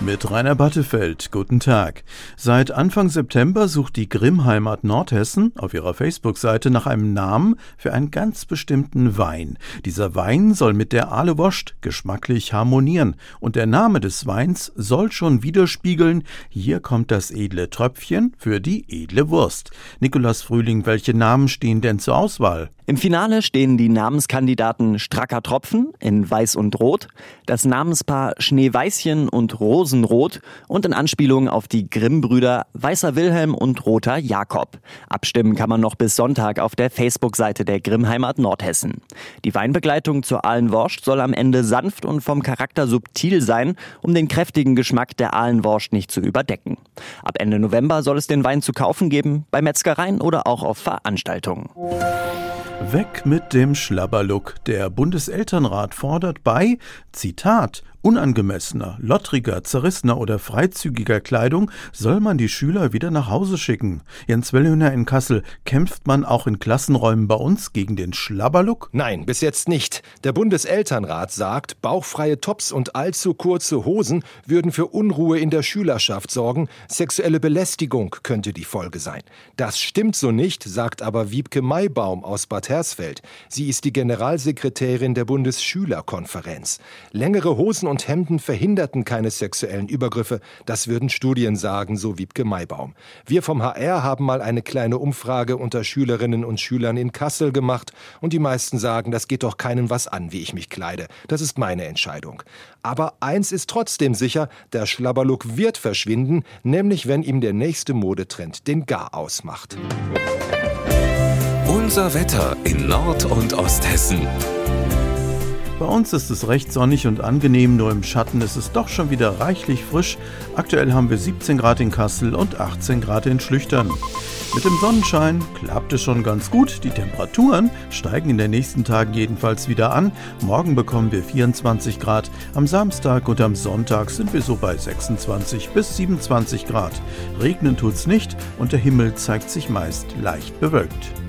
Mit Rainer Battefeld, guten Tag. Seit Anfang September sucht die Grimmheimat Nordhessen auf ihrer Facebook-Seite nach einem Namen für einen ganz bestimmten Wein. Dieser Wein soll mit der Aale Woscht geschmacklich harmonieren und der Name des Weins soll schon widerspiegeln, hier kommt das edle Tröpfchen für die edle Wurst. Nikolaus Frühling, welche Namen stehen denn zur Auswahl? Im Finale stehen die Namenskandidaten Stracker Tropfen in Weiß und Rot, das Namenspaar Schneeweißchen und Rosenrot und in Anspielung auf die Grimm-Brüder Weißer Wilhelm und Roter Jakob. Abstimmen kann man noch bis Sonntag auf der Facebook-Seite der Grimmheimat Nordhessen. Die Weinbegleitung zur Ahlenwurst soll am Ende sanft und vom Charakter subtil sein, um den kräftigen Geschmack der Ahlenwurst nicht zu überdecken. Ab Ende November soll es den Wein zu kaufen geben, bei Metzgereien oder auch auf Veranstaltungen. Weg mit dem Schlabberlook. Der Bundeselternrat fordert bei, Zitat, unangemessener, lottriger, zerrissener oder freizügiger Kleidung soll man die Schüler wieder nach Hause schicken. Jens Wellhöhner in Kassel, kämpft man auch in Klassenräumen bei uns gegen den Schlabberlook? Nein, bis jetzt nicht. Der Bundeselternrat sagt, bauchfreie Tops und allzu kurze Hosen würden für Unruhe in der Schülerschaft sorgen, sexuelle Belästigung könnte die Folge sein. Das stimmt so nicht, sagt aber Wiebke Maibaum aus Bad Hersfeld. Sie ist die Generalsekretärin der Bundesschülerkonferenz. Längere Hosen und Hemden verhinderten keine sexuellen Übergriffe, das würden Studien sagen, so Wiebke Maibaum. Wir vom HR haben mal eine kleine Umfrage unter Schülerinnen und Schülern in Kassel gemacht und die meisten sagen, das geht doch keinen was an, wie ich mich kleide. Das ist meine Entscheidung. Aber eins ist trotzdem sicher, der Schlabberlook wird verschwinden, nämlich wenn ihm der nächste Modetrend den Gar ausmacht. Unser Wetter in Nord- und Osthessen. Bei uns ist es recht sonnig und angenehm, nur im Schatten ist es doch schon wieder reichlich frisch. Aktuell haben wir 17 Grad in Kassel und 18 Grad in Schlüchtern. Mit dem Sonnenschein klappt es schon ganz gut. Die Temperaturen steigen in den nächsten Tagen jedenfalls wieder an. Morgen bekommen wir 24 Grad. Am Samstag und am Sonntag sind wir so bei 26 bis 27 Grad. Regnen tut's nicht und der Himmel zeigt sich meist leicht bewölkt.